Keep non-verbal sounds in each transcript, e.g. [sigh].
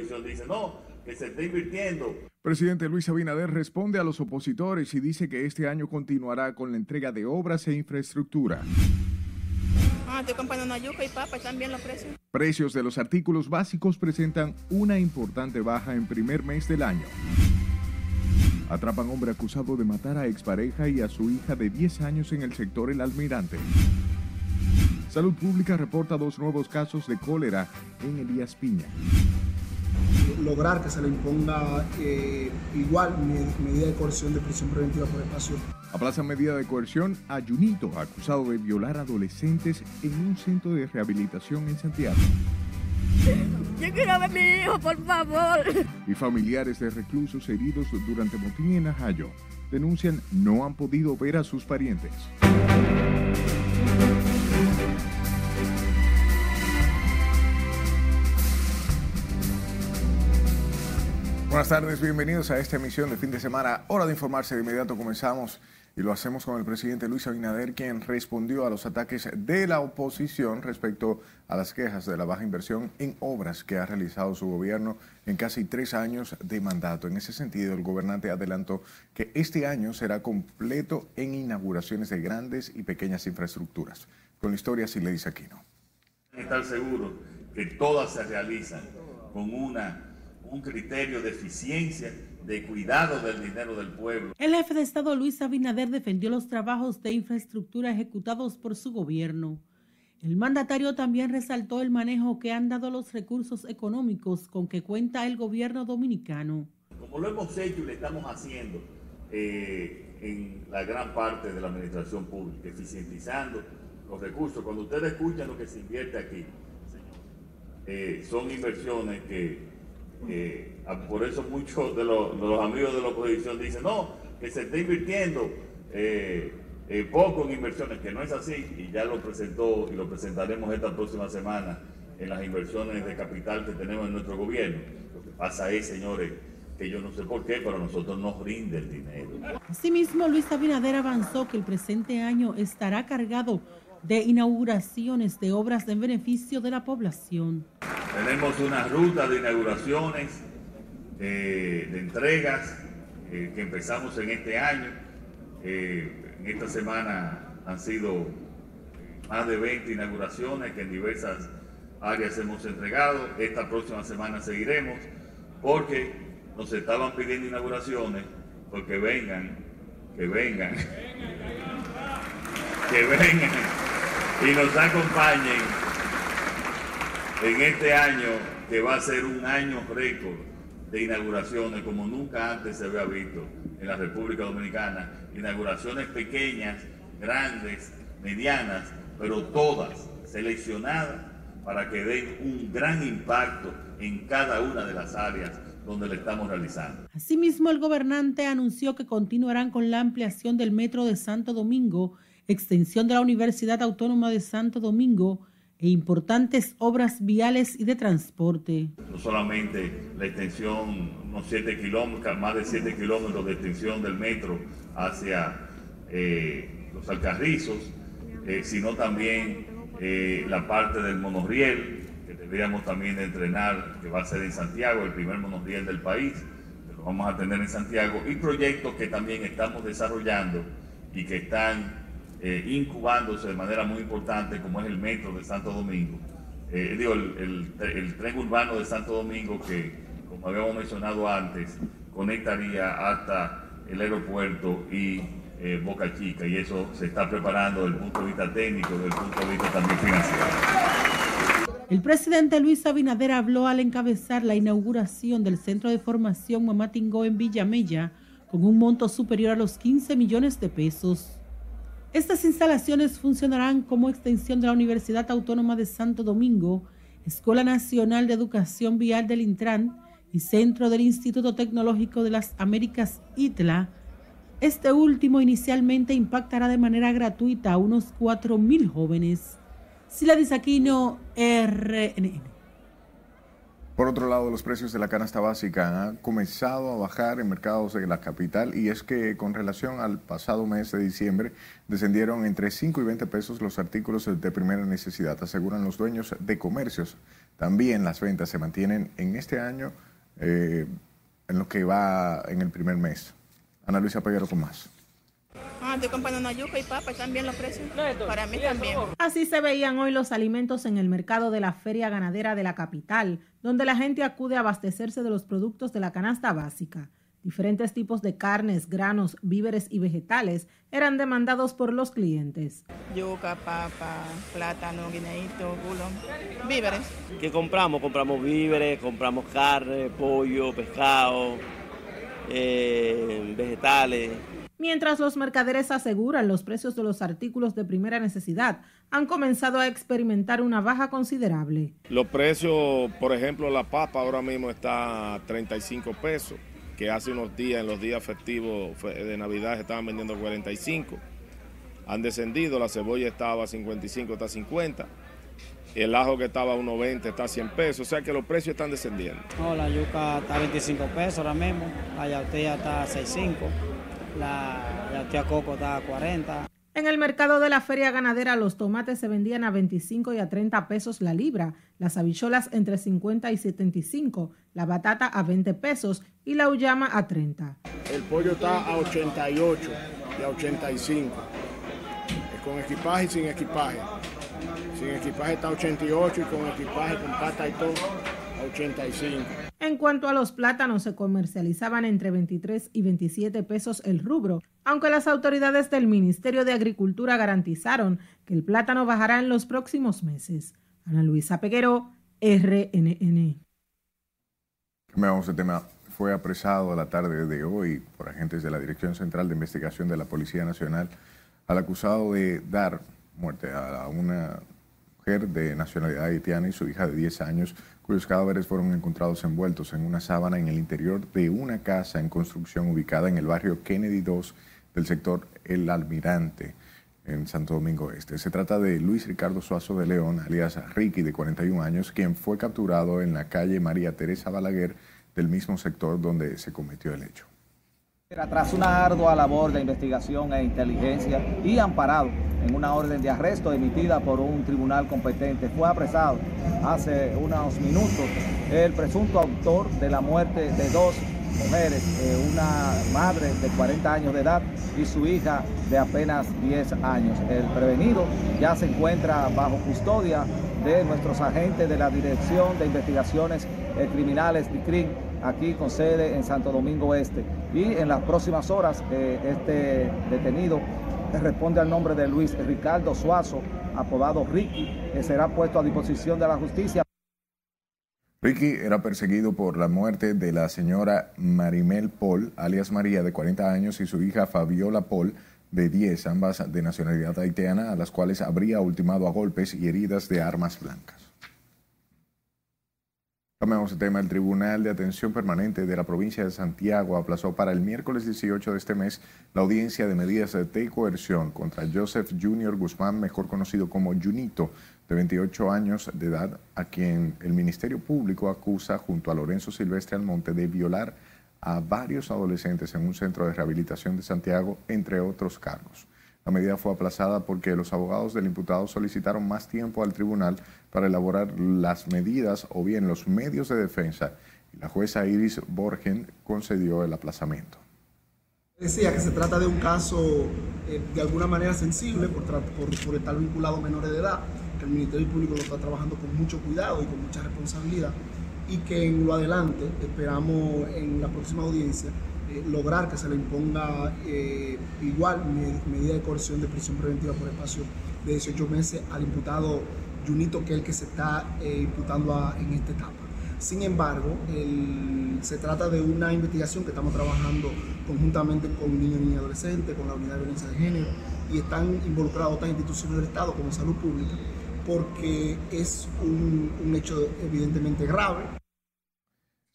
dice, no, que se está invirtiendo. Presidente Luis Abinader responde a los opositores y dice que este año continuará con la entrega de obras e infraestructura. Ah, estoy comprando yuca y papa, también los precios. Precios de los artículos básicos presentan una importante baja en primer mes del año. Atrapan hombre acusado de matar a expareja y a su hija de 10 años en el sector El Almirante. Salud Pública reporta dos nuevos casos de cólera en Elías Piña lograr que se le imponga eh, igual medida de coerción de prisión preventiva por espacio. Aplaza medida de coerción a Junito, acusado de violar adolescentes en un centro de rehabilitación en Santiago. Yo quiero ver a mi hijo, por favor. Y familiares de reclusos heridos durante motín en Ajayo denuncian no han podido ver a sus parientes. Buenas tardes, bienvenidos a esta emisión de fin de semana. Hora de informarse, de inmediato comenzamos y lo hacemos con el presidente Luis Abinader, quien respondió a los ataques de la oposición respecto a las quejas de la baja inversión en obras que ha realizado su gobierno en casi tres años de mandato. En ese sentido, el gobernante adelantó que este año será completo en inauguraciones de grandes y pequeñas infraestructuras. Con la historia, sí le dice Aquino. Estar seguro que todas se realizan con una un criterio de eficiencia, de cuidado del dinero del pueblo. El jefe de Estado Luis Abinader defendió los trabajos de infraestructura ejecutados por su gobierno. El mandatario también resaltó el manejo que han dado los recursos económicos con que cuenta el gobierno dominicano. Como lo hemos hecho y lo estamos haciendo eh, en la gran parte de la administración pública, eficientizando los recursos. Cuando ustedes escuchan lo que se invierte aquí, eh, son inversiones que eh, por eso muchos de los, amigos de la oposición dicen, no, que se está invirtiendo eh, eh, poco en inversiones, que no es así, y ya lo presentó y lo presentaremos esta próxima semana en las inversiones de capital que tenemos en nuestro gobierno. Lo que pasa es, señores, que yo no sé por qué, pero a nosotros nos rinde el dinero. Asimismo, Luis Abinader avanzó que el presente año estará cargado de inauguraciones de obras en beneficio de la población. Tenemos una ruta de inauguraciones, eh, de entregas eh, que empezamos en este año. Eh, en esta semana han sido más de 20 inauguraciones que en diversas áreas hemos entregado. Esta próxima semana seguiremos porque nos estaban pidiendo inauguraciones porque vengan, que vengan, que vengan y nos acompañen en este año que va a ser un año récord de inauguraciones como nunca antes se había visto en la República Dominicana. Inauguraciones pequeñas, grandes, medianas, pero todas seleccionadas para que den un gran impacto en cada una de las áreas donde le estamos realizando. Asimismo, el gobernante anunció que continuarán con la ampliación del metro de Santo Domingo extensión de la Universidad Autónoma de Santo Domingo e importantes obras viales y de transporte. No solamente la extensión, unos 7 kilómetros, más de 7 kilómetros de extensión del metro hacia eh, los Alcarrizos, eh, sino también eh, la parte del monorriel, que deberíamos también entrenar, que va a ser en Santiago, el primer monorriel del país, que lo vamos a tener en Santiago, y proyectos que también estamos desarrollando y que están eh, incubándose de manera muy importante, como es el metro de Santo Domingo. Eh, el, tren urbano de Santo Domingo que, como habíamos mencionado antes, conectaría hasta el aeropuerto y eh, Boca Chica, y eso se está preparando desde el punto de vista técnico, desde el punto de vista también financiero. El presidente Luis Abinader habló al encabezar la inauguración del Centro de Formación Mamatingó en Villamella con un monto superior a los 15 millones de pesos. Estas instalaciones funcionarán como extensión de la Universidad Autónoma de Santo Domingo, Escuela Nacional de Educación Vial del Intran y Centro del Instituto Tecnológico de las Américas ITLA. Este último inicialmente impactará de manera gratuita a unos 4.000 jóvenes. Sila Disaquino, RNN. Por otro lado, los precios de la canasta básica han comenzado a bajar en mercados de la capital y es que con relación al pasado mes de diciembre descendieron entre 5 y 20 pesos los artículos de primera necesidad, aseguran los dueños de comercios. También las ventas se mantienen en este año eh, en lo que va en el primer mes. Ana Luisa Peguero con más. Estoy comprando una yuca y papa, también los precios. Para mí también. Así se veían hoy los alimentos en el mercado de la Feria Ganadera de la capital, donde la gente acude a abastecerse de los productos de la canasta básica. Diferentes tipos de carnes, granos, víveres y vegetales eran demandados por los clientes. Yuca, papa, plátano, guineíto, gulo, víveres. ¿Qué compramos? Compramos víveres, compramos carne, pollo, pescado, eh, vegetales. Mientras los mercaderes aseguran los precios de los artículos de primera necesidad, han comenzado a experimentar una baja considerable. Los precios, por ejemplo, la papa ahora mismo está a 35 pesos, que hace unos días, en los días festivos de Navidad, se estaban vendiendo 45. Han descendido, la cebolla estaba a 55, está a 50. El ajo que estaba a 1.20 está a 100 pesos, o sea que los precios están descendiendo. No, la yuca está a 25 pesos ahora mismo, la yautía está a 6.5 la, tía coco está a 40. En el mercado de la feria ganadera los tomates se vendían a 25 y a 30 pesos la libra, las habicholas entre 50 y 75, la batata a 20 pesos y la uyama a 30. El pollo está a 88 y a 85, con equipaje y sin equipaje. Sin equipaje está a 88 y con equipaje, con pata y todo, 85. En cuanto a los plátanos, se comercializaban entre 23 y 27 pesos el rubro, aunque las autoridades del Ministerio de Agricultura garantizaron que el plátano bajará en los próximos meses. Ana Luisa Peguero, RNN. Cambiamos tema. Fue apresado a la tarde de hoy por agentes de la Dirección Central de Investigación de la Policía Nacional al acusado de dar muerte a una de nacionalidad haitiana y su hija de 10 años cuyos cadáveres fueron encontrados envueltos en una sábana en el interior de una casa en construcción ubicada en el barrio Kennedy 2 del sector El Almirante en Santo Domingo Este. Se trata de Luis Ricardo Suazo de León, alias Ricky, de 41 años, quien fue capturado en la calle María Teresa Balaguer del mismo sector donde se cometió el hecho. Tras una ardua labor de investigación e inteligencia y amparado en una orden de arresto emitida por un tribunal competente, fue apresado hace unos minutos el presunto autor de la muerte de dos mujeres, eh, una madre de 40 años de edad y su hija de apenas 10 años. El prevenido ya se encuentra bajo custodia de nuestros agentes de la Dirección de Investigaciones Criminales, DICRIM, aquí con sede en Santo Domingo Este. Y en las próximas horas eh, este detenido responde al nombre de Luis Ricardo Suazo, apodado Ricky, que será puesto a disposición de la justicia. Ricky era perseguido por la muerte de la señora Marimel Paul, alias María, de 40 años, y su hija Fabiola Paul, de 10, ambas de nacionalidad haitiana, a las cuales habría ultimado a golpes y heridas de armas blancas. Cambiamos el tema. El Tribunal de Atención Permanente de la provincia de Santiago aplazó para el miércoles 18 de este mes la audiencia de medidas de coerción contra Joseph Junior Guzmán, mejor conocido como Junito, de 28 años de edad, a quien el Ministerio Público acusa junto a Lorenzo Silvestre Almonte de violar a varios adolescentes en un centro de rehabilitación de Santiago, entre otros cargos. La medida fue aplazada porque los abogados del imputado solicitaron más tiempo al tribunal para elaborar las medidas o bien los medios de defensa la jueza Iris Borgen concedió el aplazamiento. Decía que se trata de un caso eh, de alguna manera sensible por, por, estar vinculado a menores de edad, que el Ministerio Público lo está trabajando con mucho cuidado y con mucha responsabilidad y que en lo adelante esperamos en la próxima audiencia eh, lograr que se le imponga eh, igual medida de coerción de prisión preventiva por espacio de 18 meses al imputado Junito, que es el que se está eh, imputando en esta etapa. Sin embargo, se trata de una investigación que estamos trabajando conjuntamente con niños, niñas y adolescentes, con la Unidad de Violencia de Género, y están involucrados otras instituciones del Estado como Salud Pública, porque es un hecho evidentemente grave.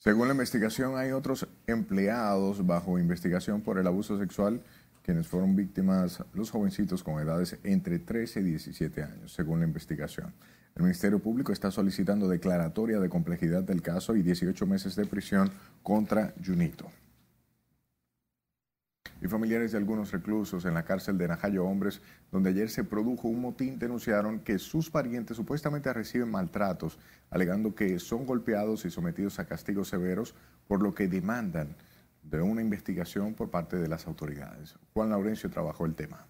Según la investigación, hay otros empleados bajo investigación por el abuso sexual quienes fueron víctimas los jovencitos con edades entre 13 y 17 años, según la investigación. El Ministerio Público está solicitando declaratoria de complejidad del caso y 18 meses de prisión contra Junito. Y familiares de algunos reclusos en la cárcel de Najayo Hombres, donde ayer se produjo un motín, denunciaron que sus parientes supuestamente reciben maltratos, alegando que son golpeados y sometidos a castigos severos, por lo que demandan de una investigación por parte de las autoridades. Juan Laurencio trabajó el tema.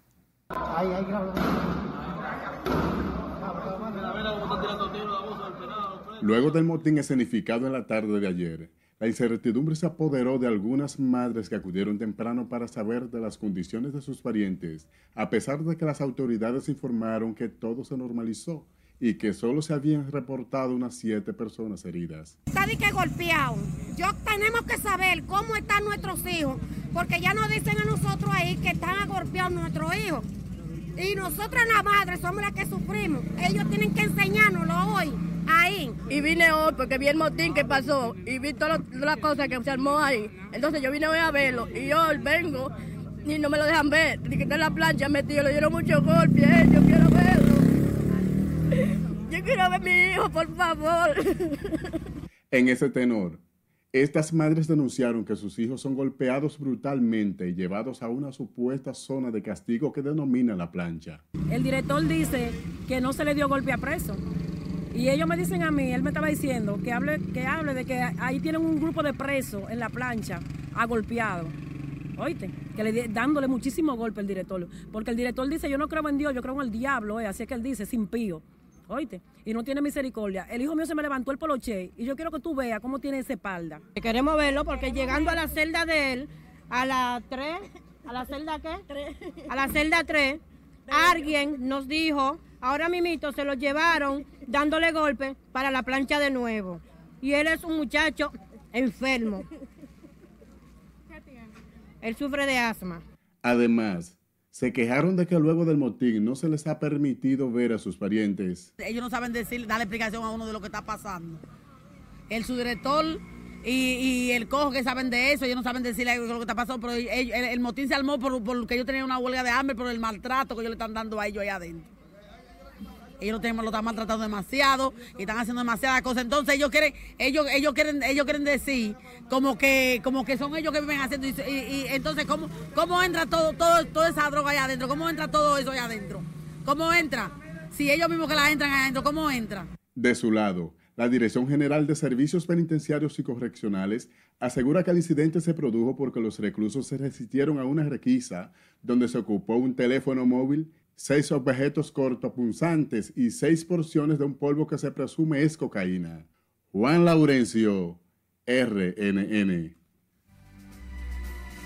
Luego del motín escenificado en la tarde de ayer, la incertidumbre se apoderó de algunas madres que acudieron temprano para saber de las condiciones de sus parientes, a pesar de que las autoridades informaron que todo se normalizó y que solo se habían reportado unas siete personas heridas. Está de que golpeado. Yo tenemos que saber cómo están nuestros hijos, porque ya nos dicen a nosotros ahí que están golpeados nuestros hijos. Y nosotras las madres somos las que sufrimos. Ellos tienen que enseñárnoslo hoy, ahí. Y vine hoy porque vi el motín que pasó y vi todas las cosas que se armó ahí. Entonces yo vine hoy a verlo y yo vengo y no me lo dejan ver. Está en la plancha metido, le dieron muchos golpes. Eh, yo quiero verlo. [laughs] Yo quiero ver a mi hijo, por favor. [laughs] En ese tenor, estas madres denunciaron que sus hijos son golpeados brutalmente y llevados a una supuesta zona de castigo que denomina la plancha. El director dice que no se le dio golpe a preso. Y ellos me dicen a mí, él me estaba diciendo que hable, que hable de que ahí tienen un grupo de presos en la plancha, agolpeados. Oíste, que le dándole muchísimo golpe al director. Porque el director dice, yo no creo en Dios, yo creo en el diablo, eh. así es que él dice, sin pío. Oíste, y no tiene misericordia. El hijo mío se me levantó el poloche y yo quiero que tú veas cómo tiene esa espalda. Queremos verlo porque llegando a la celda de él, a la 3, ¿a la celda qué? A la celda 3, alguien nos dijo, ahora mimito se lo llevaron dándole golpe para la plancha de nuevo. Y él es un muchacho enfermo. Él sufre de asma. Además, se quejaron de que luego del motín no se les ha permitido ver a sus parientes. Ellos no saben decir, darle explicación a uno de lo que está pasando. El subdirector y, y el cojo que saben de eso, ellos no saben decirle lo que está pasando, pero el, el, el motín se armó por, porque ellos tenían una huelga de hambre por el maltrato que ellos le están dando a ellos ahí adentro. Ellos lo, lo están maltratando demasiado y están haciendo demasiadas cosas. Entonces ellos quieren, ellos, ellos quieren, ellos quieren decir como que, como que son ellos que viven haciendo. Y, y entonces, ¿cómo, ¿cómo entra todo, todo, toda esa droga allá adentro? ¿Cómo entra todo eso allá adentro? ¿Cómo entra? Si ellos mismos que la entran allá adentro, ¿cómo entra? De su lado, la Dirección General de Servicios Penitenciarios y Correccionales asegura que el incidente se produjo porque los reclusos se resistieron a una requisa donde se ocupó un teléfono móvil seis objetos cortopunzantes y seis porciones de un polvo que se presume es cocaína. Juan Laurencio, RNN.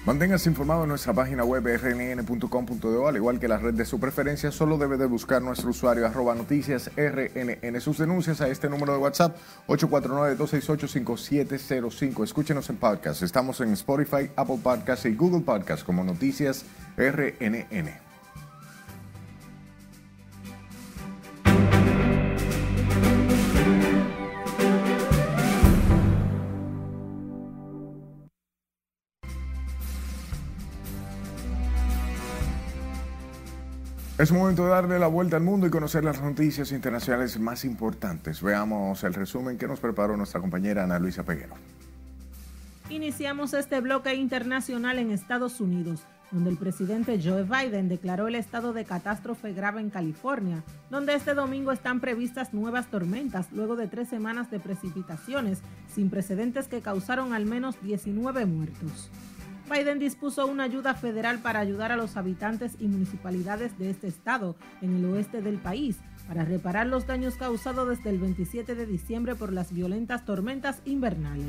Manténgase informado en nuestra página web rnn.com.do, al igual que la red de su preferencia, solo debe de buscar nuestro usuario arroba noticias rnn. Sus denuncias a este número de WhatsApp 849-268-5705. Escúchenos en podcast. Estamos en Spotify, Apple Podcasts y Google Podcasts como Noticias RNN. Es momento de darle la vuelta al mundo y conocer las noticias internacionales más importantes. Veamos el resumen que nos preparó nuestra compañera Ana Luisa Peguero. Iniciamos este bloque internacional en Estados Unidos, donde el presidente Joe Biden declaró el estado de catástrofe grave en California, donde este domingo están previstas nuevas tormentas luego de tres semanas de precipitaciones sin precedentes que causaron al menos 19 muertos. Biden dispuso una ayuda federal para ayudar a los habitantes y municipalidades de este estado en el oeste del país para reparar los daños causados desde el 27 de diciembre por las violentas tormentas invernales.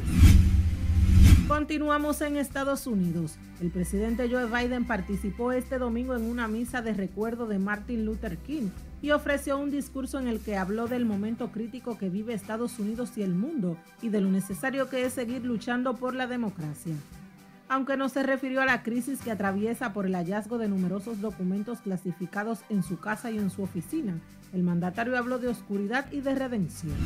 Continuamos en Estados Unidos. El presidente Joe Biden participó este domingo en una misa de recuerdo de Martin Luther King y ofreció un discurso en el que habló del momento crítico que vive Estados Unidos y el mundo y de lo necesario que es seguir luchando por la democracia aunque no se refirió a la crisis que atraviesa por el hallazgo de numerosos documentos clasificados en su casa y en su oficina. El mandatario habló de oscuridad y de redención.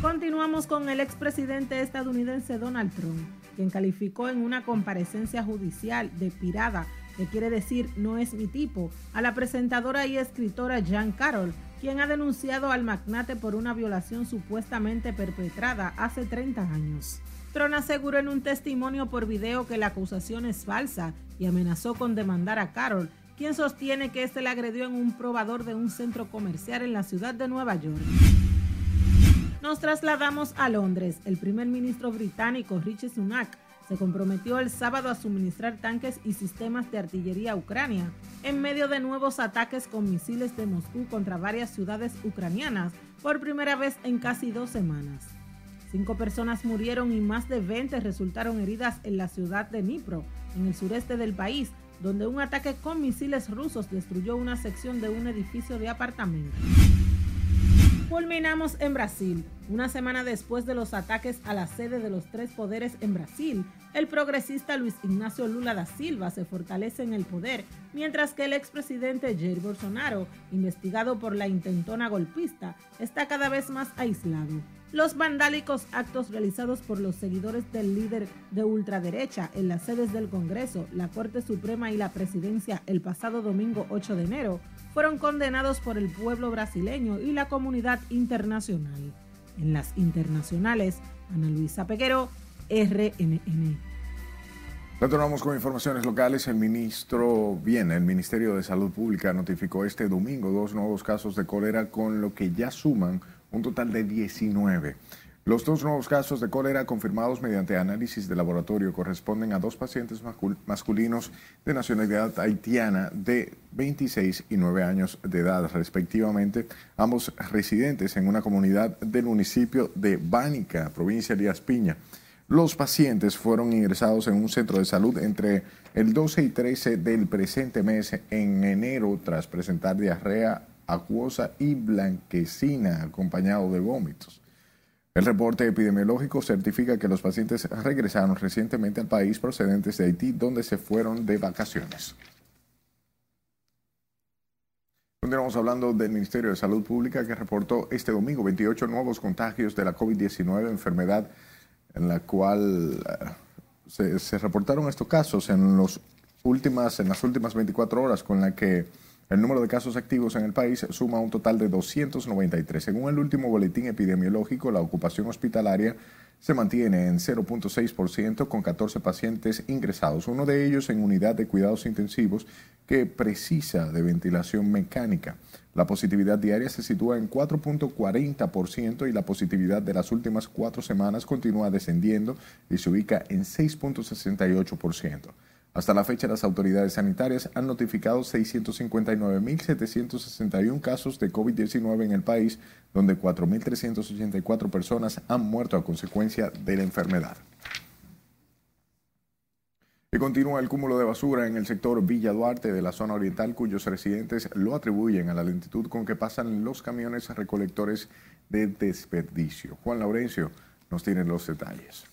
Continuamos con el expresidente estadounidense Donald Trump, quien calificó en una comparecencia judicial de pirada que quiere decir no es mi tipo, a la presentadora y escritora Jan Carroll, quien ha denunciado al magnate por una violación supuestamente perpetrada hace 30 años. Tron aseguró en un testimonio por video que la acusación es falsa y amenazó con demandar a Carroll, quien sostiene que este le agredió en un probador de un centro comercial en la ciudad de Nueva York. Nos trasladamos a Londres. El primer ministro británico Richie Sunak se comprometió el sábado a suministrar tanques y sistemas de artillería a Ucrania, en medio de nuevos ataques con misiles de Moscú contra varias ciudades ucranianas por primera vez en casi dos semanas. Cinco personas murieron y más de 20 resultaron heridas en la ciudad de Dnipro, en el sureste del país, donde un ataque con misiles rusos destruyó una sección de un edificio de apartamentos. Culminamos en Brasil. Una semana después de los ataques a la sede de los tres poderes en Brasil, el progresista Luis Ignacio Lula da Silva se fortalece en el poder, mientras que el expresidente Jair Bolsonaro, investigado por la intentona golpista, está cada vez más aislado. Los vandálicos actos realizados por los seguidores del líder de ultraderecha en las sedes del Congreso, la Corte Suprema y la Presidencia el pasado domingo 8 de enero fueron condenados por el pueblo brasileño y la comunidad internacional. En las internacionales, Ana Luisa Peguero, RNN. Retornamos con informaciones locales. El ministro, bien, el Ministerio de Salud Pública notificó este domingo dos nuevos casos de cólera, con lo que ya suman un total de 19. Los dos nuevos casos de cólera confirmados mediante análisis de laboratorio corresponden a dos pacientes masculinos de nacionalidad haitiana de 26 y 9 años de edad, respectivamente, ambos residentes en una comunidad del municipio de Bánica, provincia de Aspiña. Los pacientes fueron ingresados en un centro de salud entre el 12 y 13 del presente mes en enero tras presentar diarrea acuosa y blanquecina acompañado de vómitos. El reporte epidemiológico certifica que los pacientes regresaron recientemente al país procedentes de Haití, donde se fueron de vacaciones. Continuamos hablando del Ministerio de Salud Pública que reportó este domingo 28 nuevos contagios de la COVID-19, enfermedad en la cual eh, se, reportaron estos casos en, los últimas, en las últimas 24 horas, con la que el número de casos activos en el país suma un total de 293. Según el último boletín epidemiológico, la ocupación hospitalaria se mantiene en 0.6% con 14 pacientes ingresados, uno de ellos en unidad de cuidados intensivos que precisa de ventilación mecánica. La positividad diaria se sitúa en 4.40% y la positividad de las últimas cuatro semanas continúa descendiendo y se ubica en 6.68%. Hasta la fecha, las autoridades sanitarias han notificado 659.761 casos de COVID-19 en el país, donde 4.384 personas han muerto a consecuencia de la enfermedad. Y continúa el cúmulo de basura en el sector Villa Duarte de la zona oriental, cuyos residentes lo atribuyen a la lentitud con que pasan los camiones recolectores de desperdicio. Juan Laurencio nos tiene los detalles.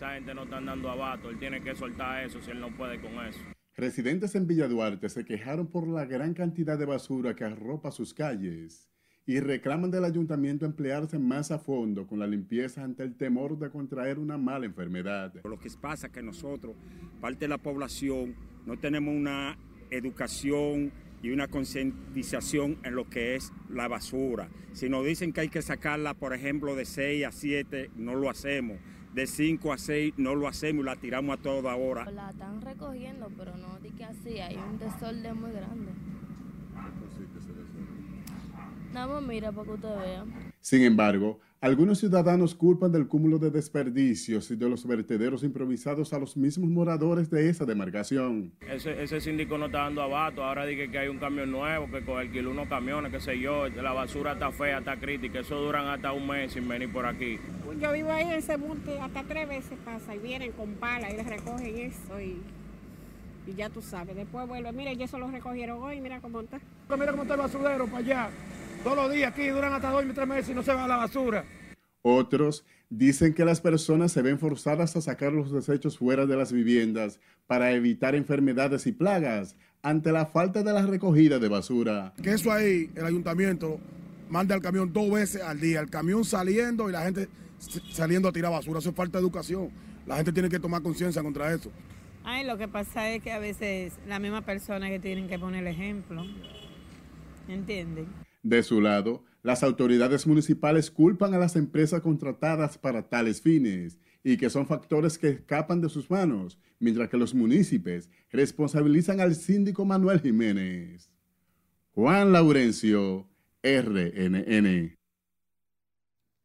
Esa gente no está dando abato, él tiene que soltar eso si él no puede con eso. Residentes en Villa Duarte se quejaron por la gran cantidad de basura que arropa sus calles y reclaman del ayuntamiento emplearse más a fondo con la limpieza ante el temor de contraer una mala enfermedad. Lo que pasa es que nosotros, parte de la población, no tenemos una educación y una concientización en lo que es la basura. Si nos dicen que hay que sacarla, por ejemplo, de 6 a 7, no lo hacemos de 5 a 6 no lo hacemos y la tiramos a toda hora. La están recogiendo, pero no di que así, hay un desorden muy grande. Nada mira para que usted vea. Sin embargo, algunos ciudadanos culpan del cúmulo de desperdicios y de los vertederos improvisados a los mismos moradores de esa demarcación. Ese, ese síndico no está dando abato, ahora dije que hay un camión nuevo, que alquiló unos camiones, qué sé yo, la basura está fea, está crítica, eso duran hasta un mes sin venir por aquí. Yo vivo ahí en ese monte, hasta tres veces pasa y vienen con pala y les recogen eso y, y ya tú sabes, después vuelve, mira, y eso lo recogieron hoy, mira cómo está. mira cómo está el basurero para allá. Todos los días aquí duran hasta dos y tres meses y no se va a la basura. Otros dicen que las personas se ven forzadas a sacar los desechos fuera de las viviendas para evitar enfermedades y plagas ante la falta de la recogida de basura. Que eso ahí, el ayuntamiento manda el camión dos veces al día, el camión saliendo y la gente saliendo a tirar basura. Eso es falta de educación. La gente tiene que tomar conciencia contra eso. Ay, lo que pasa es que a veces la misma persona que tienen que poner el ejemplo. ¿Entienden? De su lado, las autoridades municipales culpan a las empresas contratadas para tales fines y que son factores que escapan de sus manos, mientras que los municipios responsabilizan al síndico Manuel Jiménez. Juan Laurencio, RNN.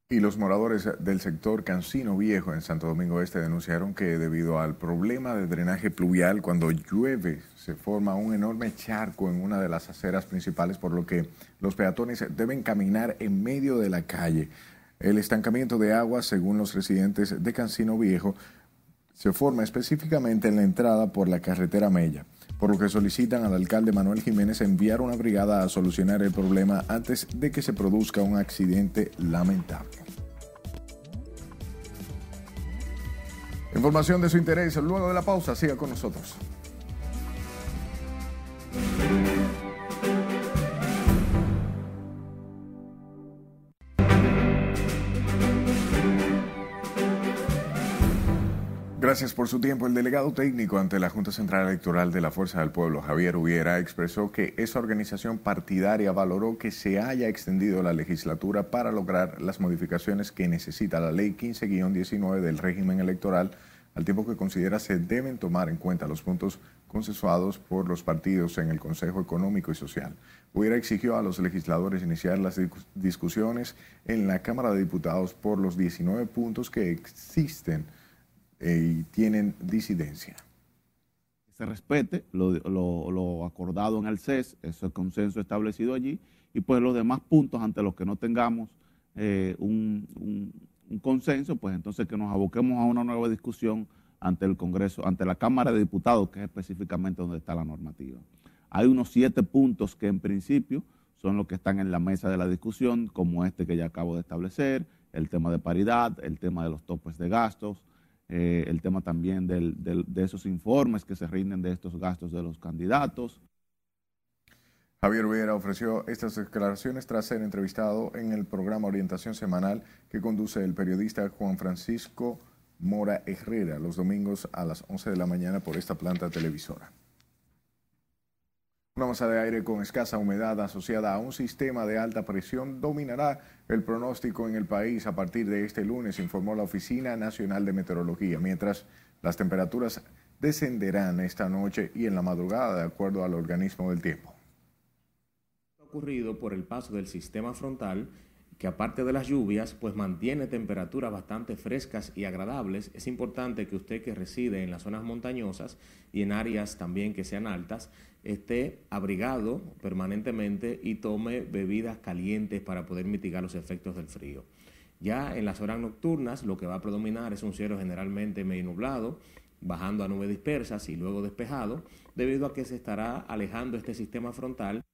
Y los moradores del sector Cancino Viejo en Santo Domingo Este denunciaron que debido al problema de drenaje pluvial, cuando llueve se forma un enorme charco en una de las aceras principales, por lo que los peatones deben caminar en medio de la calle. El estancamiento de agua, según los residentes de Cancino Viejo, se forma específicamente en la entrada por la carretera Mella, por lo que solicitan al alcalde Manuel Jiménez enviar una brigada a solucionar el problema antes de que se produzca un accidente lamentable. Información de su interés luego de la pausa, siga con nosotros. Gracias por su tiempo. El delegado técnico ante la Junta Central Electoral de la Fuerza del Pueblo, Javier Hubiera, expresó que esa organización partidaria valoró que se haya extendido la legislatura para lograr las modificaciones que necesita la Ley 15-19 del régimen electoral, al tiempo que considera se deben tomar en cuenta los puntos consensuados por los partidos en el Consejo Económico y Social. Hubiera exigió a los legisladores iniciar las discusiones en la Cámara de Diputados por los 19 puntos que existen y tienen disidencia. Se respete lo, acordado en el CES, ese consenso establecido allí, y pues los demás puntos ante los que no tengamos eh, un, consenso, pues entonces que nos aboquemos a una nueva discusión ante el Congreso, ante la Cámara de Diputados, que es específicamente donde está la normativa. Hay unos siete puntos que en principio son los que están en la mesa de la discusión, como este que ya acabo de establecer, el tema de paridad, el tema de los topes de gastos, eh, el tema también de esos informes que se rinden de estos gastos de los candidatos. Javier Vera ofreció estas declaraciones tras ser entrevistado en el programa Orientación Semanal que conduce el periodista Juan Francisco Mora Herrera los domingos a las 11 de la mañana por esta planta televisora. Una masa de aire con escasa humedad asociada a un sistema de alta presión dominará el pronóstico en el país a partir de este lunes, informó la Oficina Nacional de Meteorología, mientras las temperaturas descenderán esta noche y en la madrugada de acuerdo al organismo del tiempo. Ocurrido por el paso del sistema frontal que aparte de las lluvias, pues mantiene temperaturas bastante frescas y agradables. Es importante que usted que reside en las zonas montañosas y en áreas también que sean altas, esté abrigado permanentemente y tome bebidas calientes para poder mitigar los efectos del frío. Ya en las horas nocturnas lo que va a predominar es un cielo generalmente medio nublado, bajando a nubes dispersas y luego despejado, debido a que se estará alejando este sistema frontal.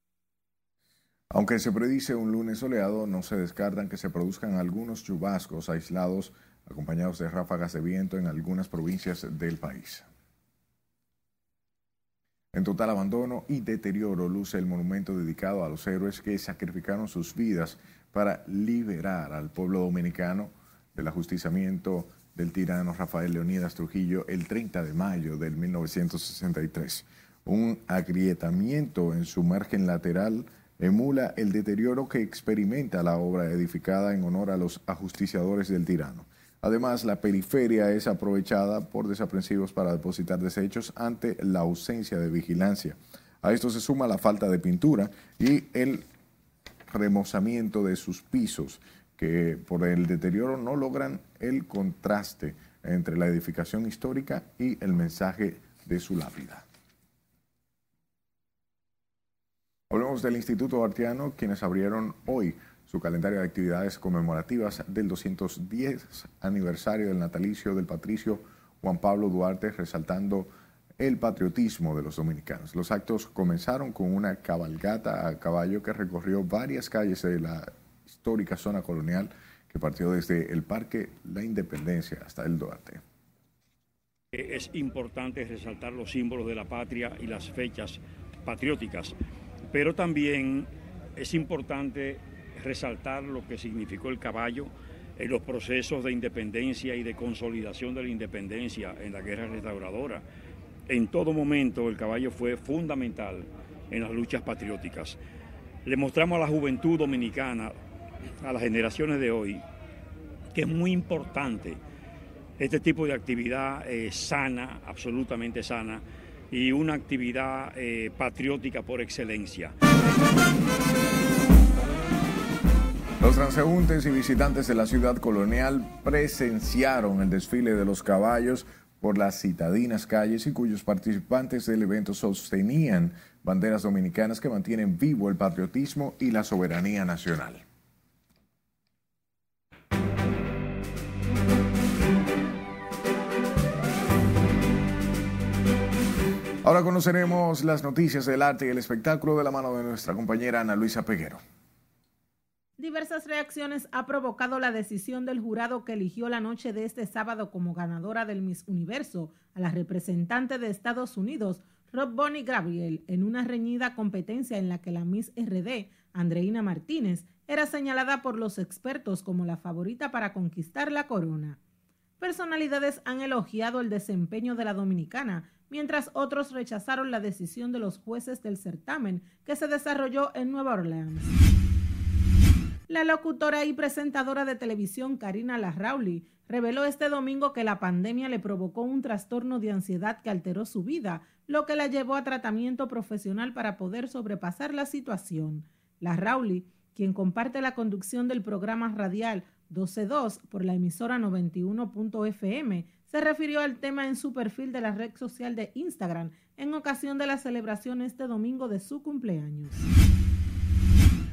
Aunque se predice un lunes soleado, no se descartan que se produzcan algunos chubascos aislados acompañados de ráfagas de viento en algunas provincias del país. En total abandono y deterioro luce el monumento dedicado a los héroes que sacrificaron sus vidas para liberar al pueblo dominicano del ajusticiamiento del tirano Rafael Leonidas Trujillo el 30 de mayo del 1963. Un agrietamiento en su margen lateral emula el deterioro que experimenta la obra edificada en honor a los ajusticiadores del tirano. Además, la periferia es aprovechada por desaprensivos para depositar desechos ante la ausencia de vigilancia. A esto se suma la falta de pintura y el remozamiento de sus pisos, que por el deterioro no logran el contraste entre la edificación histórica y el mensaje de su lápida. Hablemos del Instituto Artiano, quienes abrieron hoy su calendario de actividades conmemorativas del 210 aniversario del natalicio del patricio Juan Pablo Duarte, resaltando el patriotismo de los dominicanos. Los actos comenzaron con una cabalgata a caballo que recorrió varias calles de la histórica zona colonial que partió desde el Parque La Independencia hasta el Duarte. Es importante resaltar los símbolos de la patria y las fechas patrióticas pero también es importante resaltar lo que significó el caballo en los procesos de independencia y de consolidación de la independencia en la guerra restauradora. en todo momento el caballo fue fundamental en las luchas patrióticas. Le mostramos a la juventud dominicana, a las generaciones de hoy, que es muy importante este tipo de actividad eh, sana, absolutamente sana, y una actividad eh, patriótica por excelencia. Los transeúntes y visitantes de la ciudad colonial presenciaron el desfile de los caballos por las citadinas calles y cuyos participantes del evento sostenían banderas dominicanas que mantienen vivo el patriotismo y la soberanía nacional. Ahora conoceremos las noticias del arte y el espectáculo de la mano de nuestra compañera Ana Luisa Peguero. Diversas reacciones ha provocado la decisión del jurado que eligió la noche de este sábado como ganadora del Miss Universo a la representante de Estados Unidos, Rob Bonnie Gabriel, en una reñida competencia en la que la Miss RD, Andreina Martínez, era señalada por los expertos como la favorita para conquistar la corona. Personalidades han elogiado el desempeño de la dominicana, mientras otros rechazaron la decisión de los jueces del certamen que se desarrolló en Nueva Orleans. La locutora y presentadora de televisión Karina Larrauli reveló este domingo que la pandemia le provocó un trastorno de ansiedad que alteró su vida, lo que la llevó a tratamiento profesional para poder sobrepasar la situación. Larrauli, quien comparte la conducción del programa radial 12.2 por la emisora 91.fm, se refirió al tema en su perfil de la red social de Instagram en ocasión de la celebración este domingo de su cumpleaños.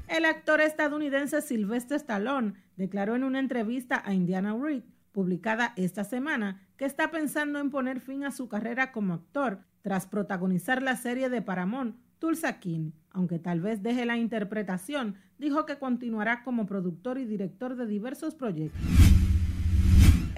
El actor estadounidense Sylvester Stallone declaró en una entrevista a Indiana Reed, publicada esta semana, que está pensando en poner fin a su carrera como actor tras protagonizar la serie de Paramount Tulsa King, aunque tal vez deje la interpretación, dijo que continuará como productor y director de diversos proyectos.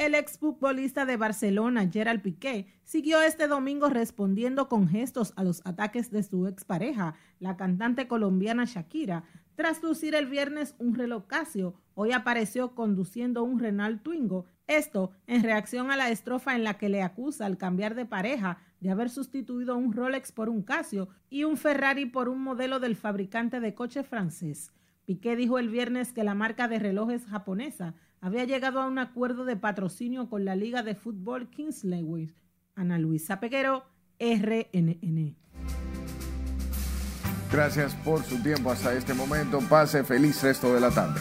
El exfutbolista de Barcelona, Gerald Piqué, siguió este domingo respondiendo con gestos a los ataques de su expareja, la cantante colombiana Shakira. Tras lucir el viernes un reloj Casio, hoy apareció conduciendo un Renault Twingo. Esto en reacción a la estrofa en la que le acusa al cambiar de pareja de haber sustituido un Rolex por un Casio y un Ferrari por un modelo del fabricante de coche francés. Piqué dijo el viernes que la marca de relojes japonesa había llegado a un acuerdo de patrocinio con la Liga de Fútbol Kingsley. Ana Luisa Peguero, RNN. Gracias por su tiempo hasta este momento. Pase feliz resto de la tarde.